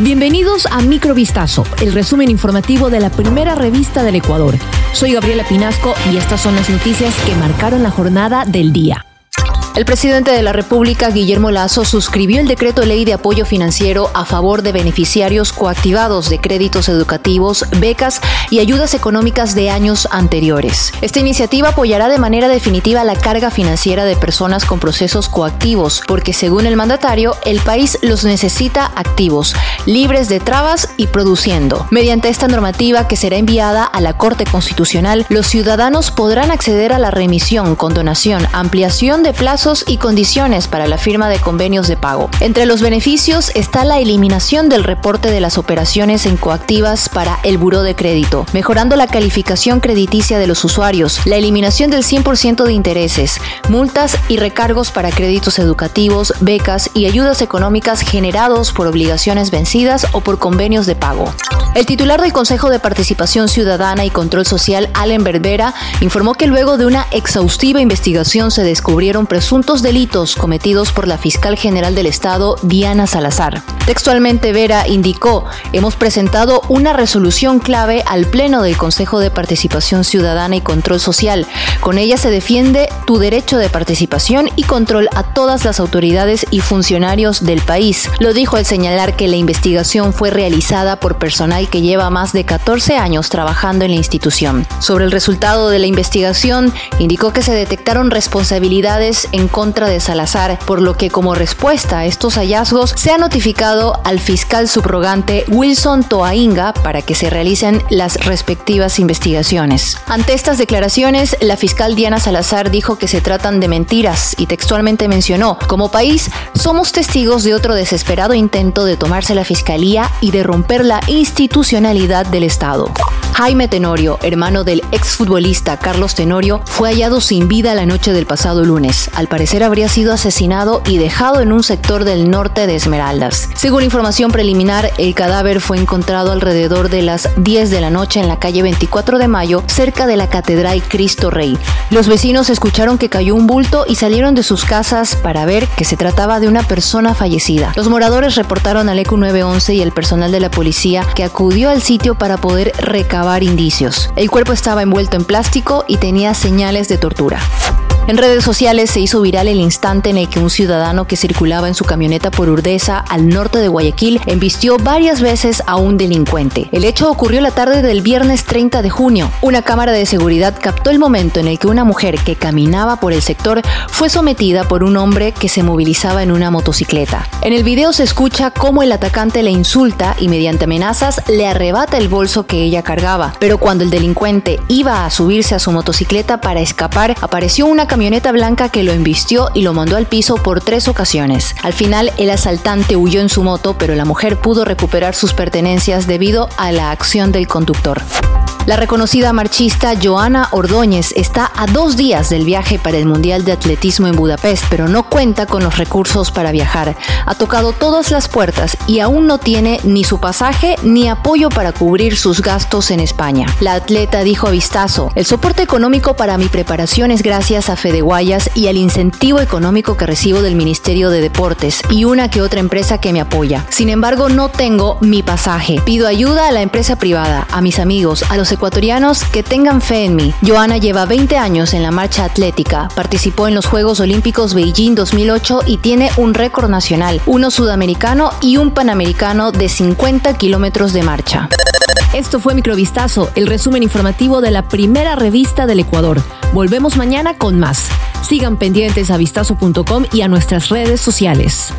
Bienvenidos a Microvistazo, el resumen informativo de la primera revista del Ecuador. Soy Gabriela Pinasco y estas son las noticias que marcaron la jornada del día. El presidente de la República, Guillermo Lazo, suscribió el decreto ley de apoyo financiero a favor de beneficiarios coactivados de créditos educativos, becas y ayudas económicas de años anteriores. Esta iniciativa apoyará de manera definitiva la carga financiera de personas con procesos coactivos, porque según el mandatario, el país los necesita activos, libres de trabas y produciendo. Mediante esta normativa que será enviada a la Corte Constitucional, los ciudadanos podrán acceder a la remisión, condonación, ampliación de plazos y condiciones para la firma de convenios de pago. Entre los beneficios está la eliminación del reporte de las operaciones en coactivas para el buró de crédito, mejorando la calificación crediticia de los usuarios, la eliminación del 100% de intereses, multas y recargos para créditos educativos, becas y ayudas económicas generados por obligaciones vencidas o por convenios de pago. El titular del Consejo de Participación Ciudadana y Control Social, Allen Berbera, informó que luego de una exhaustiva investigación se descubrieron presuntos delitos cometidos por la fiscal general del Estado, Diana Salazar. Textualmente, Vera indicó, hemos presentado una resolución clave al Pleno del Consejo de Participación Ciudadana y Control Social. Con ella se defiende tu derecho de participación y control a todas las autoridades y funcionarios del país. Lo dijo al señalar que la investigación fue realizada por personal que lleva más de 14 años trabajando en la institución. Sobre el resultado de la investigación, indicó que se detectaron responsabilidades en contra de Salazar, por lo que como respuesta a estos hallazgos se ha notificado al fiscal subrogante Wilson Toainga para que se realicen las respectivas investigaciones. Ante estas declaraciones, la fiscal Diana Salazar dijo que se tratan de mentiras y textualmente mencionó, como país somos testigos de otro desesperado intento de tomarse la fiscalía y de romper la institucionalidad del Estado. Jaime Tenorio, hermano del exfutbolista Carlos Tenorio, fue hallado sin vida la noche del pasado lunes. Al parecer habría sido asesinado y dejado en un sector del norte de Esmeraldas. Según información preliminar, el cadáver fue encontrado alrededor de las 10 de la noche en la calle 24 de Mayo, cerca de la Catedral Cristo Rey. Los vecinos escucharon que cayó un bulto y salieron de sus casas para ver que se trataba de una persona fallecida. Los moradores reportaron al ECU 911 y el personal de la policía que acudió al sitio para poder recabar indicios. El cuerpo estaba envuelto en plástico y tenía señales de tortura. En redes sociales se hizo viral el instante en el que un ciudadano que circulaba en su camioneta por Urdesa, al norte de Guayaquil, embistió varias veces a un delincuente. El hecho ocurrió la tarde del viernes 30 de junio. Una cámara de seguridad captó el momento en el que una mujer que caminaba por el sector fue sometida por un hombre que se movilizaba en una motocicleta. En el video se escucha cómo el atacante le insulta y mediante amenazas le arrebata el bolso que ella cargaba. Pero cuando el delincuente iba a subirse a su motocicleta para escapar, apareció una camioneta camioneta blanca que lo embistió y lo mandó al piso por tres ocasiones. Al final, el asaltante huyó en su moto, pero la mujer pudo recuperar sus pertenencias debido a la acción del conductor. La reconocida marchista Joana Ordóñez está a dos días del viaje para el Mundial de Atletismo en Budapest, pero no cuenta con los recursos para viajar. Ha tocado todas las puertas y aún no tiene ni su pasaje ni apoyo para cubrir sus gastos en España. La atleta dijo a Vistazo, el soporte económico para mi preparación es gracias a Fede Guayas y al incentivo económico que recibo del Ministerio de Deportes y una que otra empresa que me apoya. Sin embargo, no tengo mi pasaje. Pido ayuda a la empresa privada, a mis amigos, a los ecuatorianos que tengan fe en mí. Joana lleva 20 años en la marcha atlética, participó en los Juegos Olímpicos Beijing 2008 y tiene un récord nacional, uno sudamericano y un panamericano de 50 kilómetros de marcha. Esto fue Microvistazo, el resumen informativo de la primera revista del Ecuador. Volvemos mañana con más. Sigan pendientes a vistazo.com y a nuestras redes sociales.